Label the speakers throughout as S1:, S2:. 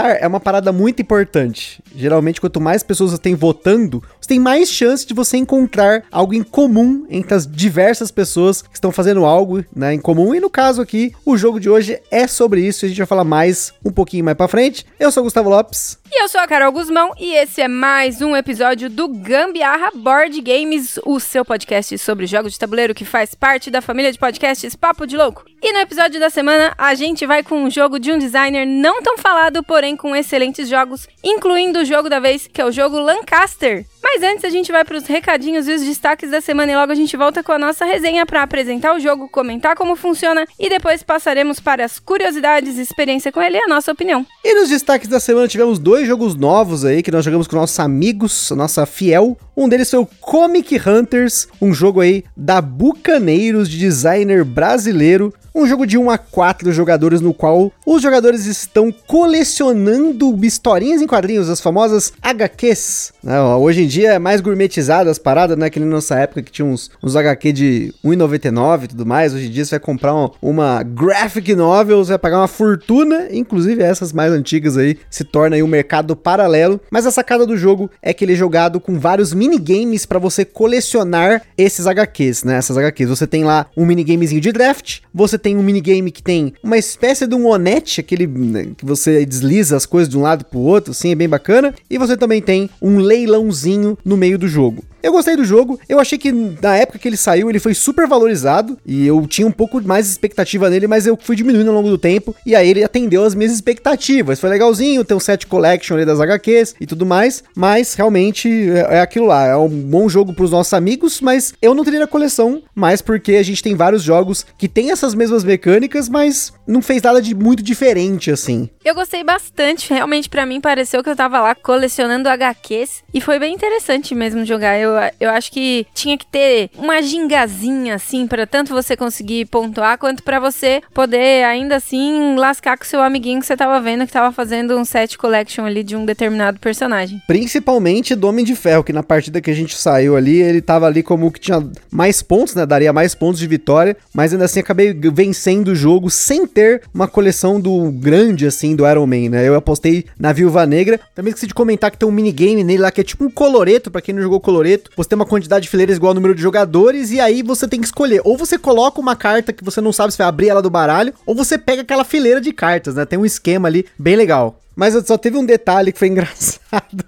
S1: Votar é uma parada muito importante. Geralmente, quanto mais pessoas você tem votando, você tem mais chance de você encontrar algo em comum entre as diversas pessoas que estão fazendo algo né, em comum. E no caso aqui, o jogo de hoje é sobre isso. A gente vai falar mais um pouquinho mais pra frente. Eu sou o Gustavo Lopes.
S2: E eu sou a Carol Guzmão e esse é mais um episódio do Gambiarra Board Games, o seu podcast sobre jogos de tabuleiro que faz parte da família de podcasts Papo de Louco. E no episódio da semana a gente vai com um jogo de um designer não tão falado, porém com excelentes jogos, incluindo o jogo da vez, que é o jogo Lancaster. Mas antes a gente vai para os recadinhos e os destaques da semana e logo a gente volta com a nossa resenha para apresentar o jogo, comentar como funciona e depois passaremos para as curiosidades, experiência com ele e a nossa opinião.
S1: E nos destaques da semana tivemos dois jogos novos aí que nós jogamos com nossos amigos, nossa fiel. Um deles foi o Comic Hunters, um jogo aí da Bucaneiros de designer brasileiro. Um jogo de 1 a 4 jogadores no qual os jogadores estão colecionando historinhas em quadrinhos, as famosas HQs. Né? Hoje em dia é mais gourmetizado as paradas, né? Que na nossa época que tinha uns, uns HQ de 1,99 e tudo mais. Hoje em dia você vai comprar uma, uma graphic novel, você vai pagar uma fortuna. Inclusive essas mais antigas aí se torna aí um mercado paralelo. Mas a sacada do jogo é que ele é jogado com vários minigames para você colecionar esses HQs, né? Essas HQs. Você tem lá um minigamezinho de draft, você tem um minigame que tem uma espécie de um onete, aquele né, que você desliza as coisas de um lado pro outro, assim, é bem bacana. E você também tem um leilãozinho no meio do jogo. Eu gostei do jogo, eu achei que na época que ele saiu ele foi super valorizado e eu tinha um pouco mais expectativa nele, mas eu fui diminuindo ao longo do tempo e aí ele atendeu as minhas expectativas. Foi legalzinho, tem um set collection ali das HQs e tudo mais, mas realmente é, é aquilo lá, é um bom jogo para os nossos amigos, mas eu não teria a coleção, mais porque a gente tem vários jogos que tem essas mesmas mecânicas, mas não fez nada de muito diferente assim.
S2: Eu gostei bastante, realmente para mim pareceu que eu tava lá colecionando HQs e foi bem interessante mesmo jogar. Eu, eu acho que tinha que ter uma gingazinha assim para tanto você conseguir pontuar quanto para você poder ainda assim lascar com seu amiguinho que você tava vendo que tava fazendo um set collection ali de um determinado personagem.
S1: Principalmente do Homem de Ferro, que na partida que a gente saiu ali, ele tava ali como que tinha mais pontos, né? Daria mais pontos de vitória, mas ainda assim acabei vencendo o jogo sem ter uma coleção do grande assim do Iron Man, né? Eu apostei na Viúva Negra. Também esqueci de comentar que tem um minigame nele lá que é tipo um coloreto, para quem não jogou coloreto. Você tem uma quantidade de fileiras igual ao número de jogadores e aí você tem que escolher. Ou você coloca uma carta que você não sabe se vai abrir ela do baralho, ou você pega aquela fileira de cartas, né? Tem um esquema ali bem legal. Mas só teve um detalhe que foi engraçado.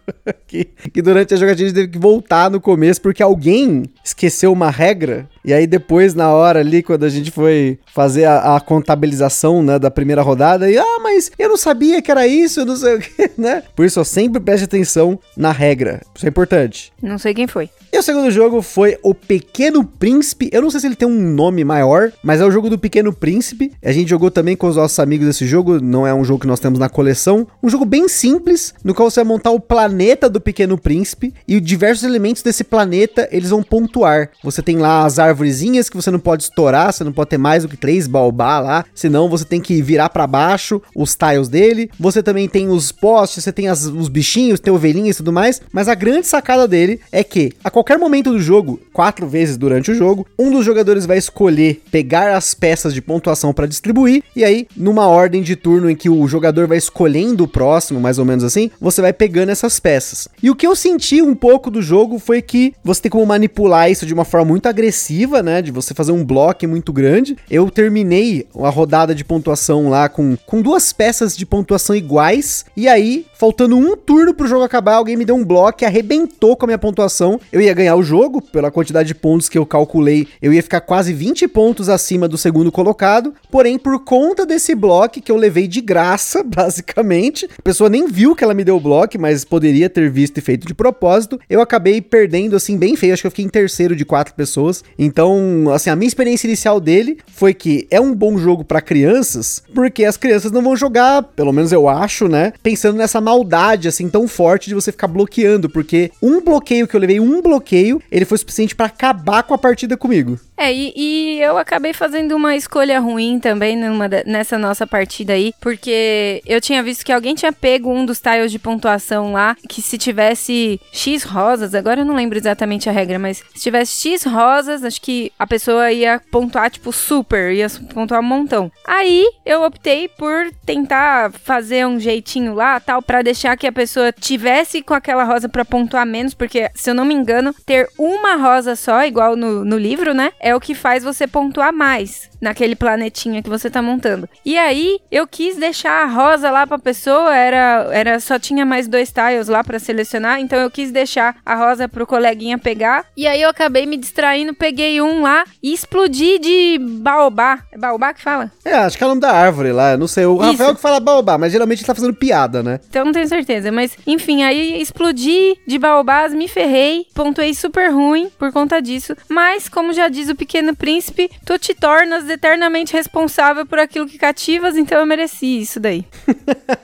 S1: que, que durante a jogatina a gente teve que voltar no começo porque alguém esqueceu uma regra. E aí depois, na hora ali, quando a gente foi fazer a, a contabilização né, da primeira rodada, e ah, mas eu não sabia que era isso, não sei o que, né? Por isso, ó, sempre preste atenção na regra. Isso é importante.
S2: Não sei quem foi.
S1: E o segundo jogo foi O Pequeno Príncipe. Eu não sei se ele tem um nome maior, mas é o jogo do Pequeno Príncipe. A gente jogou também com os nossos amigos esse jogo, não é um jogo que nós temos na coleção. Um jogo bem simples, no qual você vai montar o planeta do Pequeno Príncipe e diversos elementos desse planeta eles vão pontuar. Você tem lá as árvorezinhas que você não pode estourar, você não pode ter mais do que três baobá lá, senão você tem que virar para baixo os tiles dele. Você também tem os postes, você tem as, os bichinhos, tem ovelhinhas e tudo mais. Mas a grande sacada dele é que a qualquer momento do jogo, quatro vezes durante o jogo, um dos jogadores vai escolher pegar as peças de pontuação para distribuir, e aí, numa ordem de turno em que o jogador vai escolhendo o próximo, mais ou menos assim, você vai pegando essas peças. E o que eu senti um pouco do jogo foi que você tem como manipular isso de uma forma muito agressiva, né? De você fazer um bloco muito grande. Eu terminei a rodada de pontuação lá com, com duas peças de pontuação iguais, e aí, faltando um turno pro jogo acabar, alguém me deu um bloco e arrebentou com a minha pontuação. Eu ia ganhar o jogo, pela quantidade de pontos que eu calculei, eu ia ficar quase 20 pontos acima do segundo colocado. Porém, por conta desse bloco que eu levei de graça, basicamente, a pessoa nem viu que ela me deu o bloco, mas poderia ter visto e feito de propósito, eu acabei perdendo assim bem feio. Acho que eu fiquei em terceiro de quatro pessoas. Então, assim, a minha experiência inicial dele foi que é um bom jogo para crianças, porque as crianças não vão jogar, pelo menos eu acho, né? Pensando nessa maldade assim tão forte de você ficar bloqueando, porque um bloqueio que eu levei, um bloqueio, ele foi suficiente para acabar com a partida comigo.
S2: É, e, e eu acabei fazendo uma escolha ruim também numa nessa nossa partida aí, porque eu tinha visto que alguém tinha pego um dos tiles de pontuação lá, que se tivesse X rosas, agora eu não lembro exatamente a regra, mas se tivesse X rosas, acho que a pessoa ia pontuar, tipo, super, ia pontuar um montão. Aí eu optei por tentar fazer um jeitinho lá, tal, pra deixar que a pessoa tivesse com aquela rosa pra pontuar menos, porque, se eu não me engano, ter uma rosa só, igual no, no livro, né, é o que faz você pontuar mais naquele planetinha que você tá montando. E aí, eu quis deixar a rosa lá pra pessoa, era, era só tinha mais dois tiles lá pra selecionar, então eu quis deixar a rosa pro coleguinha pegar. E aí eu acabei me distraindo, peguei um lá e explodi de baobá. É baobá que fala?
S1: É, acho que é o nome da árvore lá, não sei. O
S2: Isso.
S1: Rafael que fala baobá, mas geralmente ele tá fazendo piada, né?
S2: Então não tenho certeza, mas enfim, aí explodi de baobás, me ferrei, pontuei super ruim por conta disso. Mas, como já diz o Pequeno Príncipe, tu te tornas eternamente responsável por aquilo que cativas, então eu mereci isso daí.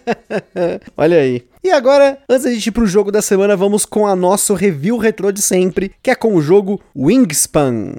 S1: Olha aí. E agora, antes da gente ir pro jogo da semana, vamos com a nosso review retrô de sempre, que é com o jogo Wingspan.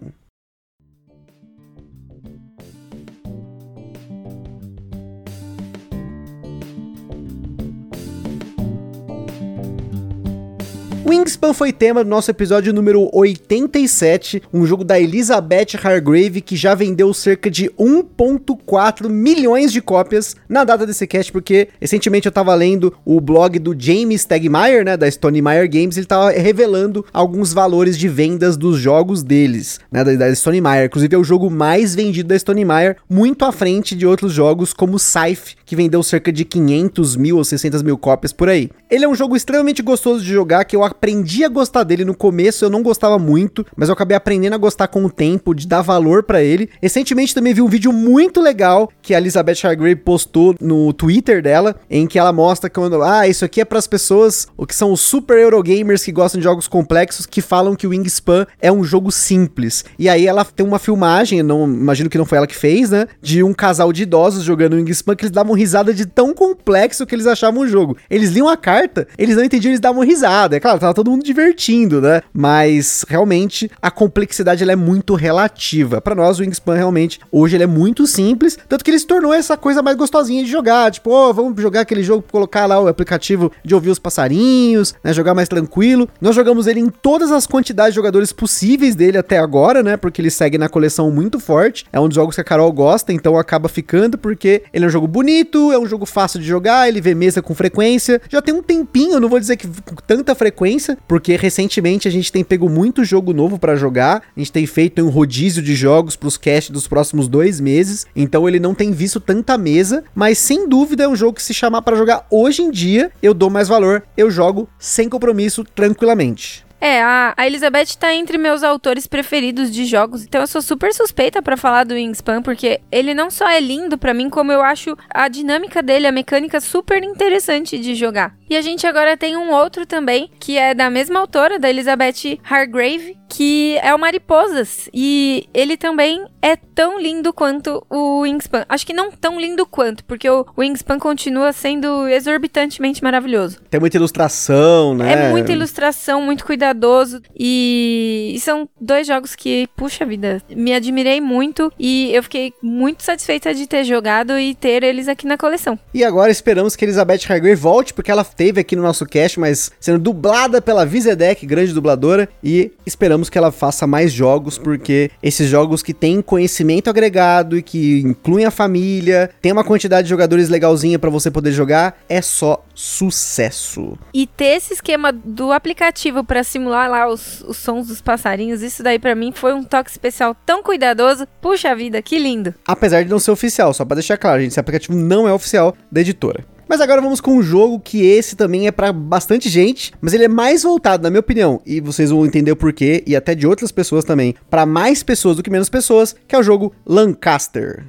S1: Wingspan foi tema do nosso episódio número 87, um jogo da Elizabeth Hargrave que já vendeu cerca de 1.4 milhões de cópias na data desse cast, porque recentemente eu tava lendo o blog do James Stegmaier, né, da Stone Meyer Games, ele tava revelando alguns valores de vendas dos jogos deles, né, da, da Stone Meyer. Inclusive é o jogo mais vendido da Stone Meyer, muito à frente de outros jogos como Scythe, que vendeu cerca de 500 mil ou 600 mil cópias por aí. Ele é um jogo extremamente gostoso de jogar, que eu aprendi a gostar dele no começo, eu não gostava muito, mas eu acabei aprendendo a gostar com o tempo, de dar valor pra ele. Recentemente também vi um vídeo muito legal que a Elizabeth Hargrave postou no Twitter dela, em que ela mostra quando, ah, isso aqui é pras pessoas, o que são os super Eurogamers que gostam de jogos complexos, que falam que o Wingspan é um jogo simples. E aí ela tem uma filmagem, não imagino que não foi ela que fez, né, de um casal de idosos jogando Wingspan que eles davam risada de tão complexo que eles achavam o jogo. Eles liam a carta, eles não entendiam, eles davam risada. É claro, tava todo mundo divertindo, né? Mas realmente a complexidade ela é muito relativa. Pra nós o Wingspan realmente hoje ele é muito simples, tanto que ele se tornou essa coisa mais gostosinha de jogar, tipo, ó, vamos jogar aquele jogo, colocar lá o aplicativo de ouvir os passarinhos, né, jogar mais tranquilo. Nós jogamos ele em todas as quantidades de jogadores possíveis dele até agora, né? Porque ele segue na coleção muito forte. É um dos jogos que a Carol gosta, então acaba ficando porque ele é um jogo bonito, é um jogo fácil de jogar, ele vê mesa com frequência. Já tem um tempinho, não vou dizer que com tanta frequência, porque recentemente a gente tem pego muito jogo novo pra jogar. A gente tem feito um rodízio de jogos pros cast dos próximos dois meses, então ele não tem visto tanta mesa, mas sem dúvida é um jogo que se chamar pra jogar hoje em dia, eu dou mais valor, eu jogo sem compromisso, tranquilamente.
S2: É, a, Elizabeth tá entre meus autores preferidos de jogos, então eu sou super suspeita pra falar do Wingspan, porque ele não só é lindo pra mim, como eu acho a dinâmica dele, a mecânica super interessante de jogar. E a gente agora tem um outro também, que é da mesma autora, da Elizabeth Hargrave, que é o Mariposas, e ele também é tão lindo quanto o Wingspan. Acho que não tão lindo quanto, porque o Wingspan continua sendo exorbitantemente maravilhoso.
S1: Tem muita ilustração, né?
S2: É muita ilustração, muito cuidadoso. E, e são dois jogos que, puxa vida, me admirei muito. E eu fiquei muito satisfeita de ter jogado e ter eles aqui na coleção.
S1: E agora esperamos que Elizabeth Hargrave volte, porque ela esteve aqui no nosso cast, mas sendo dublada pela Vizedec, grande dubladora, e esperamos que ela faça mais jogos, porque esses jogos que têm conhecimento agregado e que incluem a família, tem uma quantidade de jogadores legalzinha pra você poder jogar, é só sucesso.
S2: E ter esse esquema do aplicativo pra simular lá os, os sons dos passarinhos, isso daí pra mim foi um toque especial tão cuidadoso. Puxa vida, que lindo.
S1: Apesar de não ser oficial, só pra deixar claro, gente, esse aplicativo não é oficial da editora. Mas agora vamos com um jogo que esse também é pra bastante gente, mas ele é mais voltado, na minha opinião, e vocês vão entender o porquê, e até de outras pessoas também, pra mais pessoas do que menos pessoas, que é o jogo Lancaster.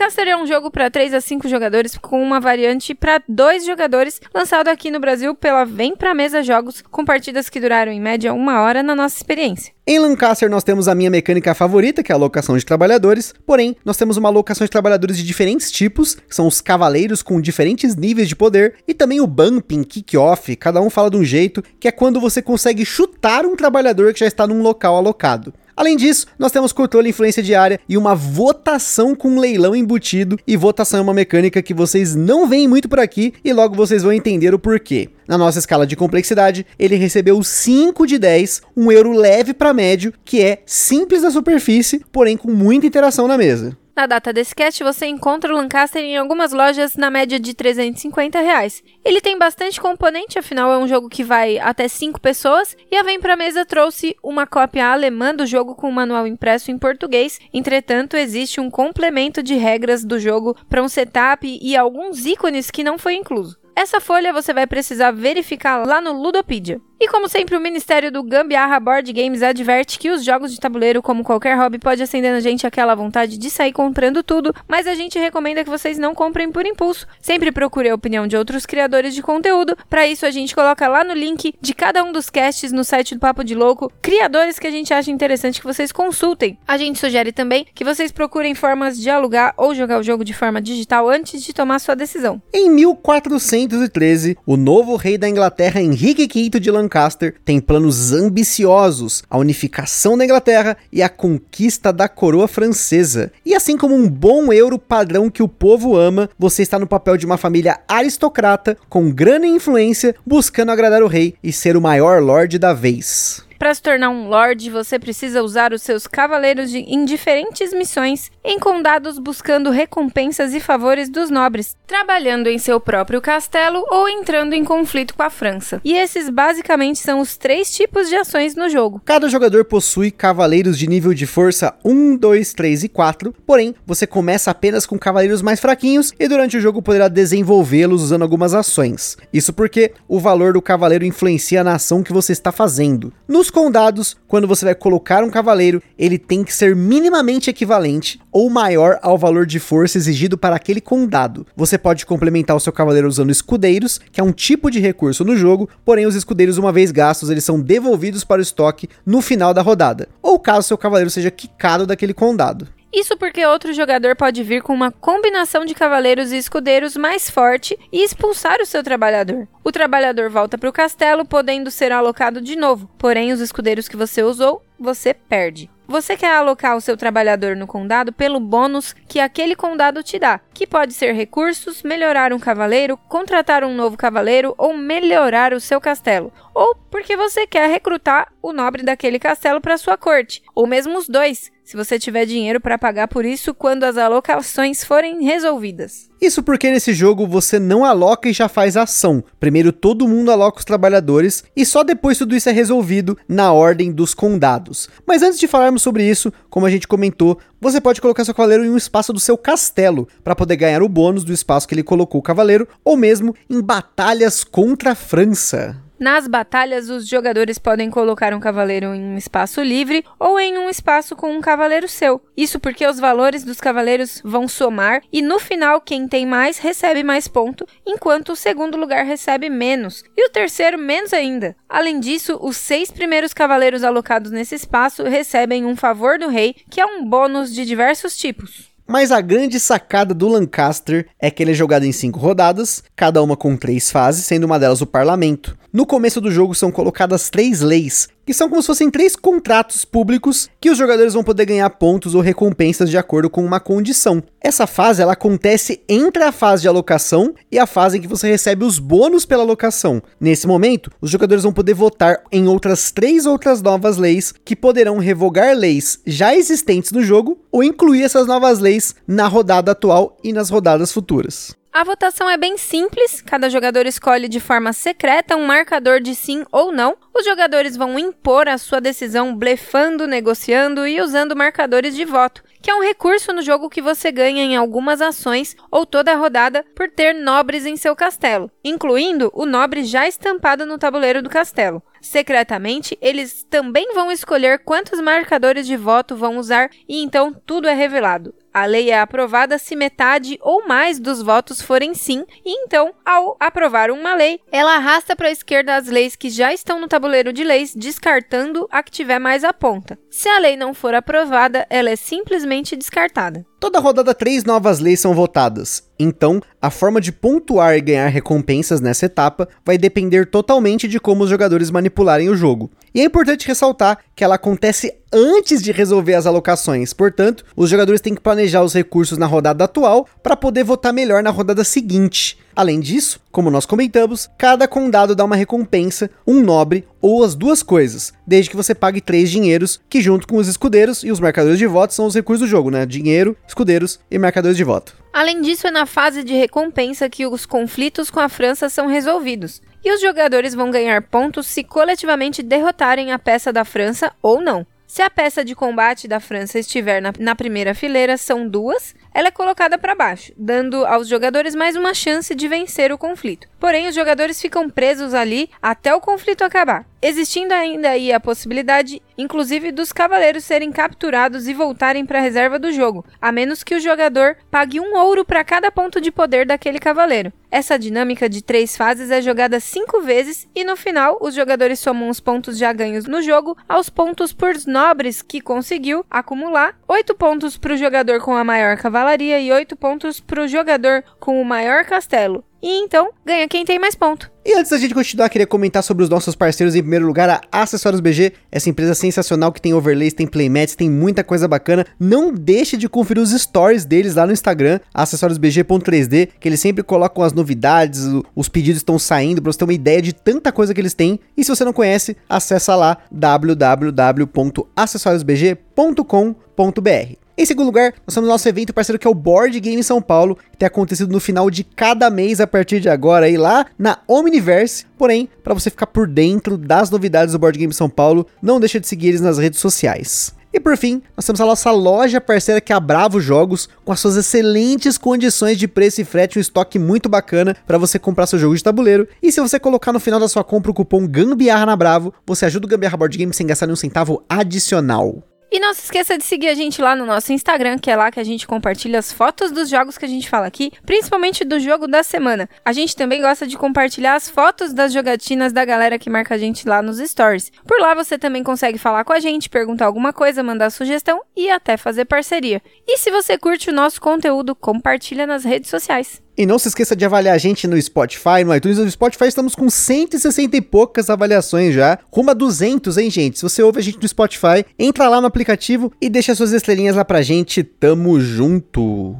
S2: Lancaster é um jogo para 3 a 5 jogadores com uma variante para 2 jogadores, lançado aqui no Brasil pela Vem Pra Mesa Jogos, com partidas que duraram em média uma hora na nossa experiência.
S1: Em Lancaster nós temos a minha mecânica favorita, que é a alocação de trabalhadores, porém nós temos uma alocação de trabalhadores de diferentes tipos, que são os cavaleiros com diferentes níveis de poder, e também o bumping, kick-off, cada um fala de um jeito, que é quando você consegue chutar um trabalhador que já está num local alocado. Além disso, nós temos controle influência diária e uma votação com leilão embutido. E votação é uma mecânica que vocês não veem muito por aqui e logo vocês vão entender o porquê. Na nossa escala de complexidade, ele recebeu 5 de 10, um euro leve para médio, que é simples na superfície, porém com muita interação na mesa.
S2: Na data desse cast, você encontra o Lancaster em algumas lojas na média de 350 reais. Ele tem bastante componente, afinal é um jogo que vai até 5 pessoas, e a Vem Pra Mesa trouxe uma cópia alemã do jogo com um manual impresso em português. Entretanto, existe um complemento de regras do jogo para um setup e alguns ícones que não foi incluso. Essa folha você vai precisar verificar lá no Ludopedia. E como sempre, o Ministério do Gambiarra Board Games adverte que os jogos de tabuleiro, como qualquer hobby, pode acender na gente aquela vontade de sair comprando tudo, mas a gente recomenda que vocês não comprem por impulso. Sempre procure a opinião de outros criadores de conteúdo. Para isso, a gente coloca lá no link de cada um dos casts no site do Papo de Louco, criadores que a gente acha interessante que vocês consultem. A gente sugere também que vocês procurem formas de alugar ou jogar o jogo de forma digital antes de tomar sua decisão.
S1: Em 1413, o novo rei da Inglaterra, Henrique V de Lancaster, tem planos ambiciosos, a unificação da Inglaterra e a conquista da coroa francesa. E assim como um bom euro padrão que o povo ama, você está no papel de uma família aristocrata, com grana e influência, buscando agradar o rei e ser o maior lord da vez.
S2: Para se tornar um lord, você precisa usar os seus cavaleiros de, em diferentes missões em condados buscando recompensas e favores dos nobres, trabalhando em seu próprio castelo ou entrando em conflito com a França. E esses basicamente são os três tipos de ações no jogo.
S1: Cada jogador possui cavaleiros de nível de força 1, 2, 3 e 4, porém você começa apenas com cavaleiros mais fraquinhos e durante o jogo poderá desenvolvê-los usando algumas ações. Isso porque o valor do cavaleiro influencia na ação que você está fazendo. Nos condados, quando você vai colocar um cavaleiro, ele tem que ser minimamente equivalente ou maior ao valor de força exigido para aquele condado. Você pode complementar o seu cavaleiro usando escudeiros, que é um tipo de recurso no jogo, porém os escudeiros uma vez gastos, eles são devolvidos para o estoque no final da rodada, ou caso seu cavaleiro seja quicado daquele condado.
S2: Isso porque outro jogador pode vir com uma combinação de cavaleiros e escudeiros mais forte e expulsar o seu trabalhador. O trabalhador volta para o castelo, podendo ser alocado de novo, porém os escudeiros que você usou, você perde. Você quer alocar o seu trabalhador no condado pelo bônus que aquele condado te dá, que pode ser recursos, melhorar um cavaleiro, contratar um novo cavaleiro ou melhorar o seu castelo, ou porque você quer recrutar o nobre daquele castelo para sua corte, ou mesmo os dois, se você tiver dinheiro para pagar por isso quando as alocações forem resolvidas.
S1: Isso porque nesse jogo você não aloca e já faz ação. Primeiro todo mundo aloca os trabalhadores e só depois tudo isso é resolvido na ordem dos condados. Mas antes de falarmos sobre isso, como a gente comentou, você pode colocar seu cavaleiro em um espaço do seu castelo para poder ganhar o bônus do espaço que ele colocou o cavaleiro, ou mesmo em batalhas contra a França.
S2: Nas batalhas, os jogadores podem colocar um cavaleiro em um espaço livre ou em um espaço com um cavaleiro seu. Isso porque os valores dos cavaleiros vão somar e no final quem tem mais recebe mais ponto, enquanto o segundo lugar recebe menos e o terceiro menos ainda. Além disso, os seis primeiros cavaleiros alocados nesse espaço recebem um favor do rei, que é um bônus de diversos tipos.
S1: Mas a grande sacada do Lancaster é que ele é jogado em cinco rodadas, cada uma com três fases, sendo uma delas o parlamento. No começo do jogo são colocadas três leis, que são como se fossem três contratos públicos que os jogadores vão poder ganhar pontos ou recompensas de acordo com uma condição. Essa fase ela acontece entre a fase de alocação e a fase em que você recebe os bônus pela alocação. Nesse momento, os jogadores vão poder votar em outras três outras novas leis que poderão revogar leis já existentes no jogo ou incluir essas novas leis na rodada atual e nas rodadas futuras.
S2: A votação é bem simples, cada jogador escolhe de forma secreta um marcador de sim ou não. Os jogadores vão impor a sua decisão blefando, negociando e usando marcadores de voto, que é um recurso no jogo que você ganha em algumas ações ou toda a rodada por ter nobres em seu castelo, incluindo o nobre já estampado no tabuleiro do castelo. Secretamente, eles também vão escolher quantos marcadores de voto vão usar e então tudo é revelado. A lei é aprovada se metade ou mais dos votos forem sim, e então, ao aprovar uma lei, ela arrasta para a esquerda as leis que já estão no tabuleiro de leis, descartando a que tiver mais à ponta. Se a lei não for aprovada, ela é simplesmente descartada.
S1: Toda rodada, três novas leis são votadas. Então, a forma de pontuar e ganhar recompensas nessa etapa vai depender totalmente de como os jogadores manipularem o jogo. E é importante ressaltar que ela acontece antes de resolver as alocações, portanto, os jogadores têm que planejar os recursos na rodada atual para poder votar melhor na rodada seguinte. Além disso, como nós comentamos, cada condado dá uma recompensa, um nobre ou as duas coisas, desde que você pague três dinheiros, que junto com os escudeiros e os marcadores de voto são os recursos do jogo, né? Dinheiro, escudeiros e marcadores de voto.
S2: Além disso, é na fase de recompensa que os conflitos com a França são resolvidos. E os jogadores vão ganhar pontos se coletivamente derrotarem a peça da França ou não. Se a peça de combate da França estiver na, na primeira fileira, são duas, ela é colocada para baixo, dando aos jogadores mais uma chance de vencer o conflito. Porém, os jogadores ficam presos ali até o conflito acabar, existindo ainda aí a possibilidade, inclusive, dos cavaleiros serem capturados e voltarem para a reserva do jogo, a menos que o jogador pague um ouro para cada ponto de poder daquele cavaleiro. Essa dinâmica de três fases é jogada cinco vezes e no final os jogadores somam os pontos já ganhos no jogo aos pontos por nobres que conseguiu acumular, oito pontos para o jogador com a maior cavalaria e oito pontos para o jogador com o maior castelo. E então, ganha quem tem mais ponto.
S1: E antes da gente continuar, queria comentar sobre os nossos parceiros. Em primeiro lugar, a Acessórios BG, essa empresa sensacional que tem overlays, tem playmats, tem muita coisa bacana. Não deixe de conferir os stories deles lá no Instagram, acessoriosbg.3d, que eles sempre colocam as novidades, os pedidos estão saindo, pra você ter uma ideia de tanta coisa que eles têm. E se você não conhece, acessa lá www.acessoriosbg.com.br. Em segundo lugar, nós temos nosso evento parceiro que é o Board Game São Paulo, que tem acontecido no final de cada mês a partir de agora aí lá na Omniverse. Porém, para você ficar por dentro das novidades do Board Game São Paulo, não deixa de seguir eles nas redes sociais. E por fim, nós temos a nossa loja parceira que é a Bravo Jogos, com as suas excelentes condições de preço e frete, um estoque muito bacana para você comprar seu jogo de tabuleiro. E se você colocar no final da sua compra o cupom Gambiarra na Bravo, você ajuda o Gambiarra Board Game sem gastar nenhum centavo adicional.
S2: E não se esqueça de seguir a gente lá no nosso Instagram, que é lá que a gente compartilha as fotos dos jogos que a gente fala aqui, principalmente do jogo da semana. A gente também gosta de compartilhar as fotos das jogatinas da galera que marca a gente lá nos stories. Por lá você também consegue falar com a gente, perguntar alguma coisa, mandar sugestão e até fazer parceria. E se você curte o nosso conteúdo, compartilha nas redes sociais.
S1: E não se esqueça de avaliar a gente no Spotify, no iTunes. No Spotify estamos com 160 e poucas avaliações já. Rumo a 200, hein, gente? Se você ouve a gente no Spotify, entra lá no aplicativo e deixa suas estrelinhas lá pra gente. Tamo junto!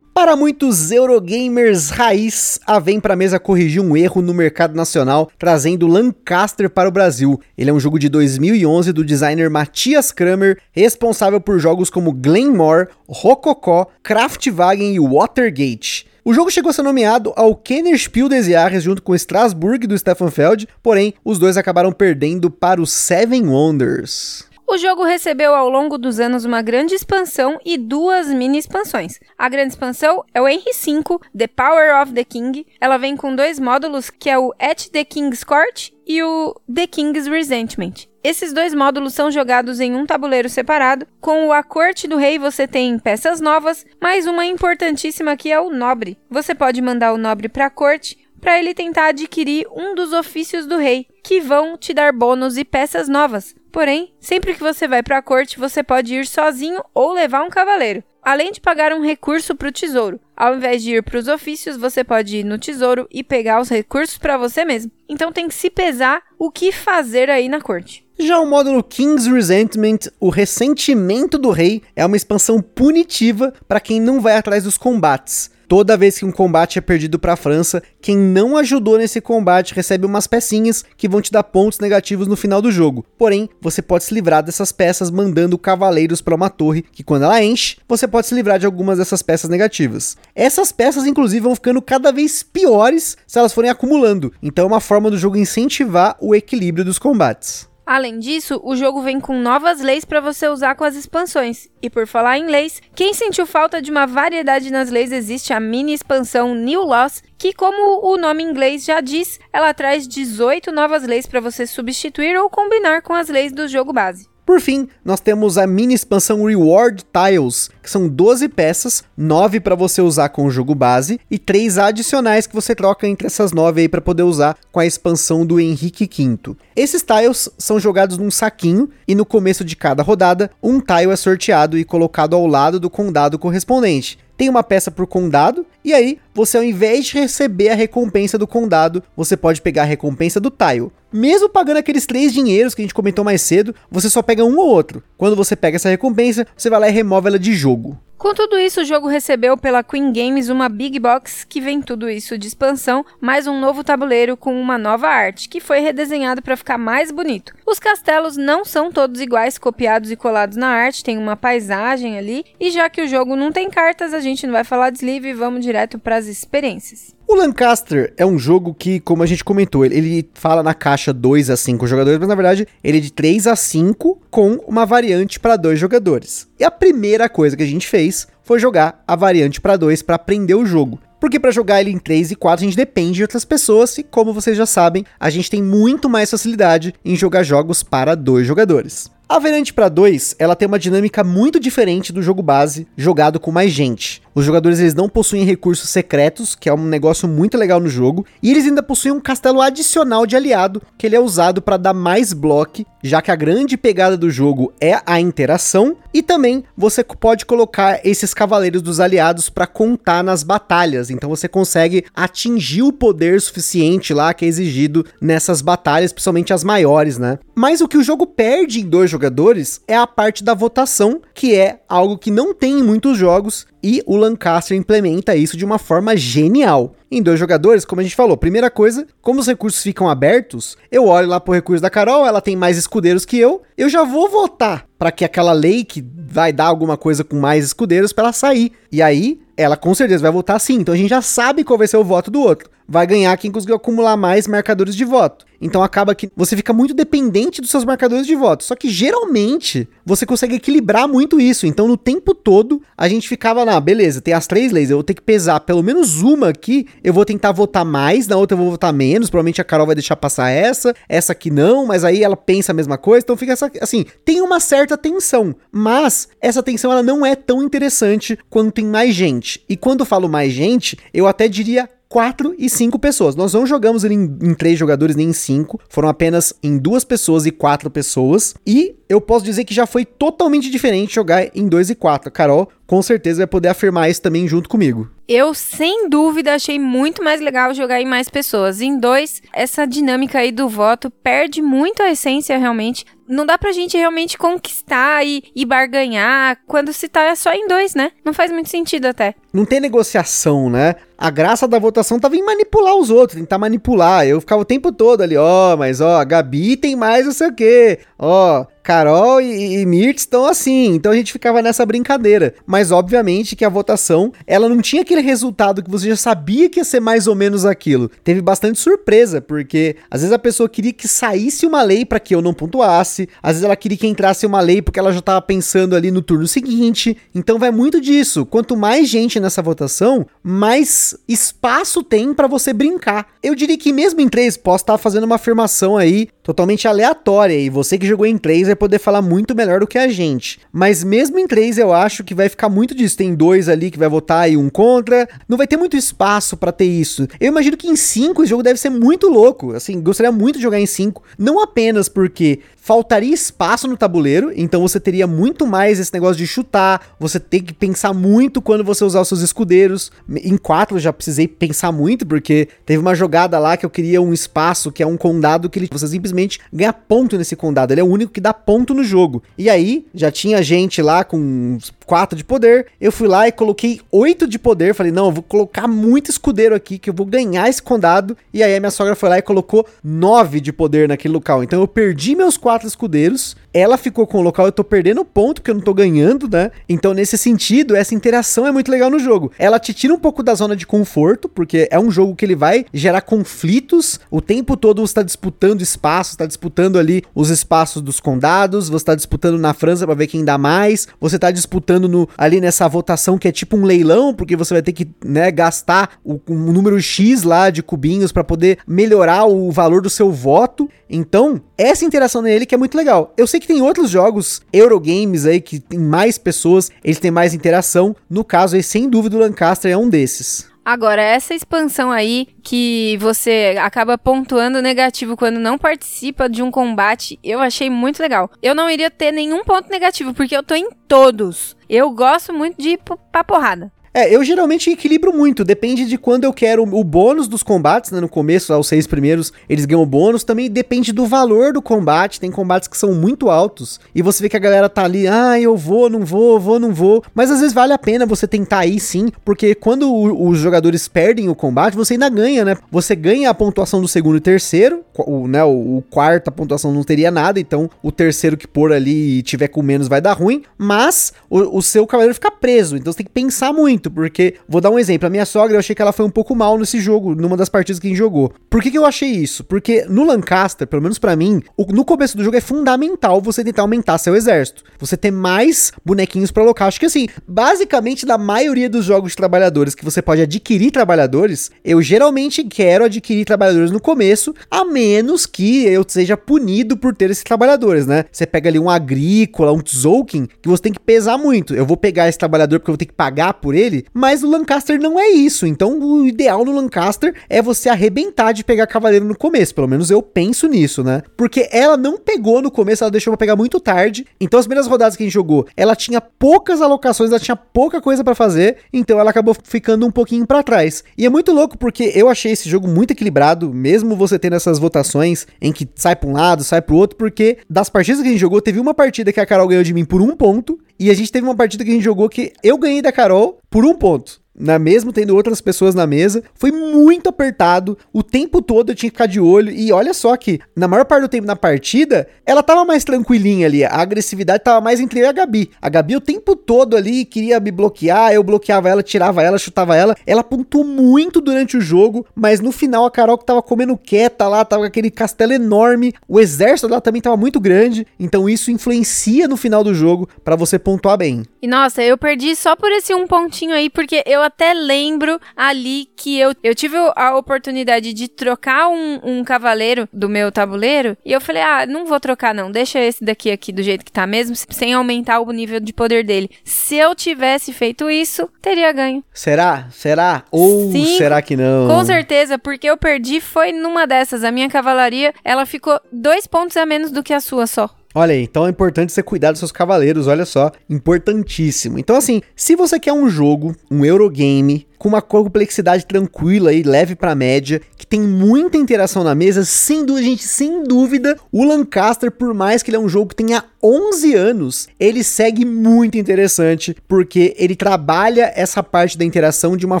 S1: Para muitos Eurogamers raiz, a Vem para mesa corrigiu um erro no mercado nacional, trazendo Lancaster para o Brasil. Ele é um jogo de 2011 do designer Matthias Kramer, responsável por jogos como Glenmore, Rococó, Kraftwagen e Watergate. O jogo chegou a ser nomeado ao Kenner Spiel des Jahres junto com Strasbourg do Stefan Feld, porém os dois acabaram perdendo para os Seven Wonders.
S2: O jogo recebeu ao longo dos anos uma grande expansão e duas mini expansões. A grande expansão é o Henry V, The Power of the King. Ela vem com dois módulos, que é o At the King's Court e o The King's Resentment. Esses dois módulos são jogados em um tabuleiro separado. Com o A Corte do Rei você tem peças novas, mas uma importantíssima que é o Nobre. Você pode mandar o Nobre para a corte para ele tentar adquirir um dos ofícios do rei, que vão te dar bônus e peças novas. Porém, sempre que você vai para a corte, você pode ir sozinho ou levar um cavaleiro, além de pagar um recurso para o tesouro. Ao invés de ir para os ofícios, você pode ir no tesouro e pegar os recursos para você mesmo. Então tem que se pesar o que fazer aí na corte.
S1: Já o módulo King's Resentment, o ressentimento do rei, é uma expansão punitiva para quem não vai atrás dos combates. Toda vez que um combate é perdido para a França, quem não ajudou nesse combate recebe umas pecinhas que vão te dar pontos negativos no final do jogo. Porém, você pode se livrar dessas peças mandando cavaleiros para uma torre, que quando ela enche, você pode se livrar de algumas dessas peças negativas. Essas peças, inclusive, vão ficando cada vez piores se elas forem acumulando. Então é uma forma do jogo incentivar o equilíbrio dos combates.
S2: Além disso, o jogo vem com novas leis para você usar com as expansões. E por falar em leis, quem sentiu falta de uma variedade nas leis existe a mini expansão New Laws, que como o nome inglês já diz, ela traz 18 novas leis para você substituir ou combinar com as leis do jogo base.
S1: Por fim, nós temos a mini expansão Reward Tiles, são 12 peças, 9 para você usar com o jogo base e 3 adicionais que você troca entre essas 9 aí para poder usar com a expansão do Henrique V. Esses tiles são jogados num saquinho e no começo de cada rodada, um tile é sorteado e colocado ao lado do condado correspondente tem uma peça por condado, e aí você ao invés de receber a recompensa do condado, você pode pegar a recompensa do tile. Mesmo pagando aqueles três dinheiros que a gente comentou mais cedo, você só pega um ou outro. Quando você pega essa recompensa, você vai lá e remove ela de jogo.
S2: Com tudo isso, o jogo recebeu pela Queen Games uma Big Box que vem tudo isso de expansão, mais um novo tabuleiro com uma nova arte, que foi redesenhado para ficar mais bonito. Os castelos não são todos iguais, copiados e colados na arte, tem uma paisagem ali, e já que o jogo não tem cartas, a gente não vai falar de sleeve e vamos direto para as experiências.
S1: O Lancaster é um jogo que, como a gente comentou, ele, ele fala na caixa 2 a 5 jogadores, mas na verdade ele é de 3 a 5 com uma variante para dois jogadores. E a primeira coisa que a gente fez foi jogar a variante para dois para aprender o jogo. Porque para jogar ele em 3 e 4 a gente depende de outras pessoas e como vocês já sabem, a gente tem muito mais facilidade em jogar jogos para dois jogadores. A variante para 2, ela tem uma dinâmica muito diferente do jogo base, jogado com mais gente. Os jogadores eles não possuem recursos secretos, que é um negócio muito legal no jogo, e eles ainda possuem um castelo adicional de aliado, que ele é usado para dar mais bloco, já que a grande pegada do jogo é a interação, e também você pode colocar esses cavaleiros dos aliados para contar nas batalhas, então você consegue atingir o poder suficiente lá que é exigido nessas batalhas, principalmente as maiores, né? Mas o que o jogo perde em dois jogadores é a parte da votação, que é algo que não tem em muitos jogos e o Lancaster implementa isso de uma forma genial. Em dois jogadores, como a gente falou, primeira coisa, como os recursos ficam abertos, eu olho lá pro recurso da Carol, ela tem mais escudeiros que eu, eu já vou votar para que aquela lei que vai dar alguma coisa com mais escudeiros para ela sair. E aí, ela com certeza vai votar sim. Então a gente já sabe qual vai ser o voto do outro. Vai ganhar quem conseguiu acumular mais marcadores de voto. Então acaba que você fica muito dependente dos seus marcadores de voto. Só que geralmente você consegue equilibrar muito isso. Então no tempo todo a gente ficava na, beleza, tem as três leis, eu vou ter que pesar pelo menos uma aqui, eu vou tentar votar mais, na outra eu vou votar menos. Provavelmente a Carol vai deixar passar essa, essa aqui não, mas aí ela pensa a mesma coisa. Então fica essa, assim, tem uma certa tensão, mas essa tensão ela não é tão interessante quando tem mais gente. E quando falo mais gente, eu até diria 4 e 5 pessoas. Nós não jogamos ele em, em 3 jogadores nem em 5, foram apenas em 2 pessoas e 4 pessoas. E eu posso dizer que já foi totalmente diferente jogar em 2 e 4. Carol, com certeza vai poder afirmar isso também junto comigo.
S2: Eu, sem dúvida, achei muito mais legal jogar em mais pessoas. Em dois, essa dinâmica aí do voto perde muito a essência realmente. Não dá pra gente realmente conquistar e, e barganhar quando se tá só em dois, né? Não faz muito sentido até.
S1: Não tem negociação, né? A graça da votação tava em manipular os outros, tentar manipular. Eu ficava o tempo todo ali, ó, oh, mas ó, a Gabi tem mais não sei o quê. Ó, Carol e, e Mirtz estão assim, então a gente ficava nessa brincadeira. Mas obviamente que a votação, ela não tinha aquele resultado que você já sabia que ia ser mais ou menos aquilo. Teve bastante surpresa, porque às vezes a pessoa queria que saísse uma lei para que eu não pontuasse, às vezes ela queria que entrasse uma lei porque ela já estava pensando ali no turno seguinte. Então vai muito disso. Quanto mais gente nessa votação, mais espaço tem para você brincar. Eu diria que mesmo em três, posso estar fazendo uma afirmação aí totalmente aleatória e você que jogou em três vai poder falar muito melhor do que a gente. Mas mesmo em três eu acho que vai ficar muito disso. Tem dois ali que vai votar e um contra. Não vai ter muito espaço para ter isso. Eu imagino que em cinco o jogo deve ser muito louco. Assim, gostaria muito de jogar em cinco, não apenas porque faltaria espaço no tabuleiro, então você teria muito mais esse negócio de chutar, você tem que pensar muito quando você usar os seus escudeiros. Em 4 eu já precisei pensar muito, porque teve uma jogada lá que eu queria um espaço que é um condado que ele, você simplesmente ganha ponto nesse condado, ele é o único que dá ponto no jogo. E aí, já tinha gente lá com 4 de poder, eu fui lá e coloquei 8 de poder, falei, não, eu vou colocar muito escudeiro aqui, que eu vou ganhar esse condado, e aí a minha sogra foi lá e colocou 9 de poder naquele local, então eu perdi meus 4 quatro escudeiros ela ficou com o local, eu tô perdendo ponto porque eu não tô ganhando, né? Então, nesse sentido, essa interação é muito legal no jogo. Ela te tira um pouco da zona de conforto, porque é um jogo que ele vai gerar conflitos o tempo todo. Você tá disputando espaços, tá disputando ali os espaços dos condados, você tá disputando na França para ver quem dá mais, você tá disputando no, ali nessa votação que é tipo um leilão, porque você vai ter que né, gastar o, um número X lá de cubinhos para poder melhorar o valor do seu voto. Então, essa interação nele que é muito legal. Eu sei que tem outros jogos Eurogames aí que tem mais pessoas, eles têm mais interação. No caso aí, sem dúvida, o Lancaster é um desses.
S2: Agora, essa expansão aí que você acaba pontuando negativo quando não participa de um combate, eu achei muito legal. Eu não iria ter nenhum ponto negativo, porque eu tô em todos. Eu gosto muito de ir pra porrada.
S1: É, eu geralmente equilibro muito, depende de quando eu quero o bônus dos combates, né? No começo, aos seis primeiros, eles ganham bônus, também depende do valor do combate, tem combates que são muito altos, e você vê que a galera tá ali, ah, eu vou, não vou, vou, não vou, mas às vezes vale a pena você tentar ir sim, porque quando o, os jogadores perdem o combate, você ainda ganha, né? Você ganha a pontuação do segundo e terceiro, o, né, o, o quarto a pontuação não teria nada, então o terceiro que pôr ali e tiver com menos vai dar ruim, mas o, o seu cavaleiro fica preso, então você tem que pensar muito, muito, porque, vou dar um exemplo, a minha sogra, eu achei que ela foi um pouco mal nesse jogo, numa das partidas que a gente jogou. Por que, que eu achei isso? Porque no Lancaster, pelo menos para mim, no começo do jogo é fundamental você tentar aumentar seu exército. Você ter mais bonequinhos para alocar. Acho que assim, basicamente, na maioria dos jogos de trabalhadores que você pode adquirir trabalhadores, eu geralmente quero adquirir trabalhadores no começo, a menos que eu seja punido por ter esses trabalhadores, né? Você pega ali um agrícola, um tzolk'in, que você tem que pesar muito. Eu vou pegar esse trabalhador porque eu vou ter que pagar por ele, dele, mas o Lancaster não é isso. Então o ideal no Lancaster é você arrebentar de pegar cavaleiro no começo. Pelo menos eu penso nisso, né? Porque ela não pegou no começo, ela deixou pra pegar muito tarde. Então as primeiras rodadas que a gente jogou, ela tinha poucas alocações, ela tinha pouca coisa para fazer, então ela acabou ficando um pouquinho para trás. E é muito louco porque eu achei esse jogo muito equilibrado, mesmo você tendo essas votações em que sai pra um lado, sai pro outro, porque das partidas que a gente jogou, teve uma partida que a Carol ganhou de mim por um ponto, e a gente teve uma partida que a gente jogou que eu ganhei da Carol por um ponto na mesmo tendo outras pessoas na mesa. Foi muito apertado. O tempo todo eu tinha que ficar de olho. E olha só que, na maior parte do tempo na partida, ela tava mais tranquilinha ali. A agressividade tava mais entre eu e a Gabi. A Gabi o tempo todo ali queria me bloquear. Eu bloqueava ela, tirava ela, chutava ela. Ela pontuou muito durante o jogo. Mas no final a Carol que tava comendo quieta lá, tava com aquele castelo enorme. O exército dela também tava muito grande. Então isso influencia no final do jogo para você pontuar bem.
S2: E nossa, eu perdi só por esse um pontinho aí, porque eu até lembro ali que eu, eu tive a oportunidade de trocar um, um cavaleiro do meu tabuleiro e eu falei, ah, não vou trocar não, deixa esse daqui aqui do jeito que tá mesmo, sem aumentar o nível de poder dele. Se eu tivesse feito isso, teria ganho.
S1: Será? Será? Ou Sim, será que não?
S2: Com certeza, porque eu perdi foi numa dessas. A minha cavalaria, ela ficou dois pontos a menos do que a sua só.
S1: Olha aí, então é importante você cuidar dos seus cavaleiros, olha só, importantíssimo. Então assim, se você quer um jogo, um Eurogame, com uma complexidade tranquila e leve para média, que tem muita interação na mesa, sem dúvida, gente, sem dúvida, o Lancaster, por mais que ele é um jogo que tenha 11 anos, ele segue muito interessante, porque ele trabalha essa parte da interação de uma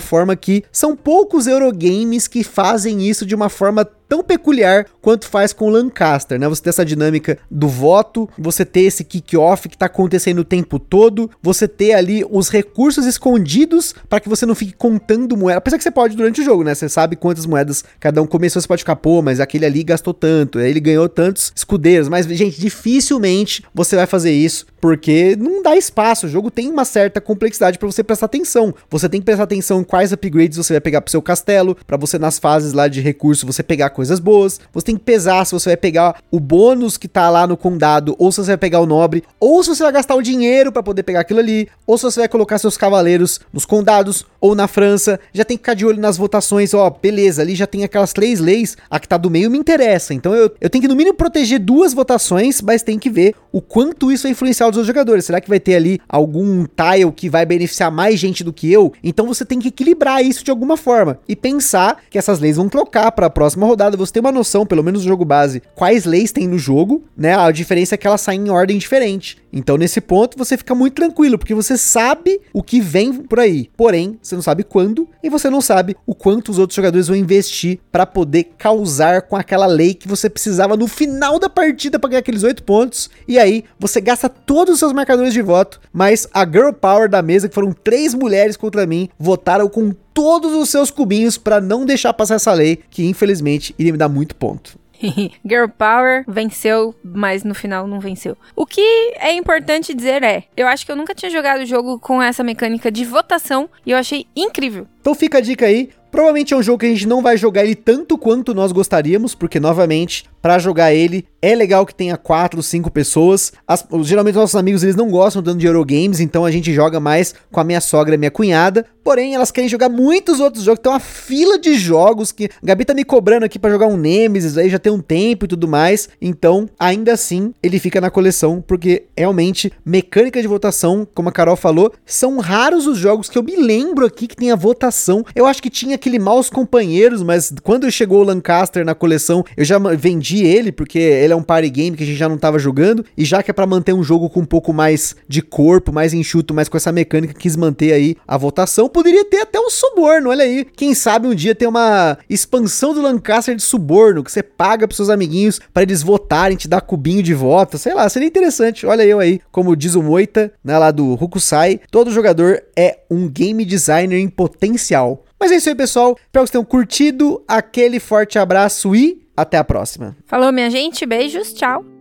S1: forma que são poucos Eurogames que fazem isso de uma forma tão peculiar quanto faz com o Lancaster, né? Você ter essa dinâmica do voto, você ter esse kick-off que tá acontecendo o tempo todo, você ter ali os recursos escondidos para que você não fique contando moedas. Apesar que você pode durante o jogo, né? Você sabe quantas moedas cada um começou, você pode ficar, pô, mas aquele ali gastou tanto, ele ganhou tantos escudeiros. Mas, gente, dificilmente você vai fazer isso, porque não dá espaço. O jogo tem uma certa complexidade para você prestar atenção. Você tem que prestar atenção em quais upgrades você vai pegar pro seu castelo, para você nas fases lá de recurso você pegar coisas boas. Você tem que pesar se você vai pegar o bônus que tá lá no condado, ou se você vai pegar o nobre, ou se você vai gastar o dinheiro para poder pegar aquilo ali, ou se você vai colocar seus cavaleiros nos condados ou na França. Já tem que ficar de olho nas votações, ó, beleza, ali já tem aquelas três leis, a que tá do meio me interessa. Então eu, eu tenho que no mínimo proteger duas votações, mas tem que ver o quanto isso vai influenciar os outros jogadores. Será que vai ter ali algum tile que vai beneficiar mais gente do que eu? Então você tem que equilibrar isso de alguma forma e pensar que essas leis vão trocar para a próxima rodada você tem uma noção, pelo menos no jogo base, quais leis tem no jogo, né? A diferença é que elas saem em ordem diferente. Então, nesse ponto, você fica muito tranquilo, porque você sabe o que vem por aí. Porém, você não sabe quando e você não sabe o quanto os outros jogadores vão investir para poder causar com aquela lei que você precisava no final da partida para ganhar aqueles oito pontos. E aí, você gasta todos os seus marcadores de voto, mas a girl power da mesa, que foram três mulheres contra mim, votaram com todos os seus cubinhos para não deixar passar essa lei, que infelizmente iria me dar muito ponto.
S2: Girl Power venceu, mas no final não venceu. O que é importante dizer é: eu acho que eu nunca tinha jogado o jogo com essa mecânica de votação e eu achei incrível.
S1: Então fica a dica aí. Provavelmente é um jogo que a gente não vai jogar ele tanto quanto nós gostaríamos, porque novamente, para jogar ele é legal que tenha quatro, cinco pessoas. As, geralmente nossos amigos eles não gostam tanto de Eurogames, então a gente joga mais com a minha sogra e minha cunhada. Porém, elas querem jogar muitos outros jogos. Tem uma fila de jogos que a Gabi tá me cobrando aqui para jogar um Nemesis, aí já tem um tempo e tudo mais. Então, ainda assim, ele fica na coleção, porque realmente, mecânica de votação, como a Carol falou, são raros os jogos que eu me lembro aqui que tem a votação. Eu acho que tinha aquele Maus Companheiros, mas quando chegou o Lancaster na coleção, eu já vendi ele, porque ele é um party game que a gente já não tava jogando, e já que é para manter um jogo com um pouco mais de corpo, mais enxuto, mas com essa mecânica, quis manter aí a votação. Poderia ter até um suborno, olha aí. Quem sabe um dia ter uma expansão do Lancaster de suborno, que você paga pros seus amiguinhos para eles votarem, te dar cubinho de voto, sei lá, seria interessante. Olha eu aí, como diz o Moita, né, lá do Rukusai, todo jogador é um game designer em potencial. Mas é isso aí, pessoal. Espero que vocês tenham curtido. Aquele forte abraço e até a próxima.
S2: Falou, minha gente. Beijos. Tchau.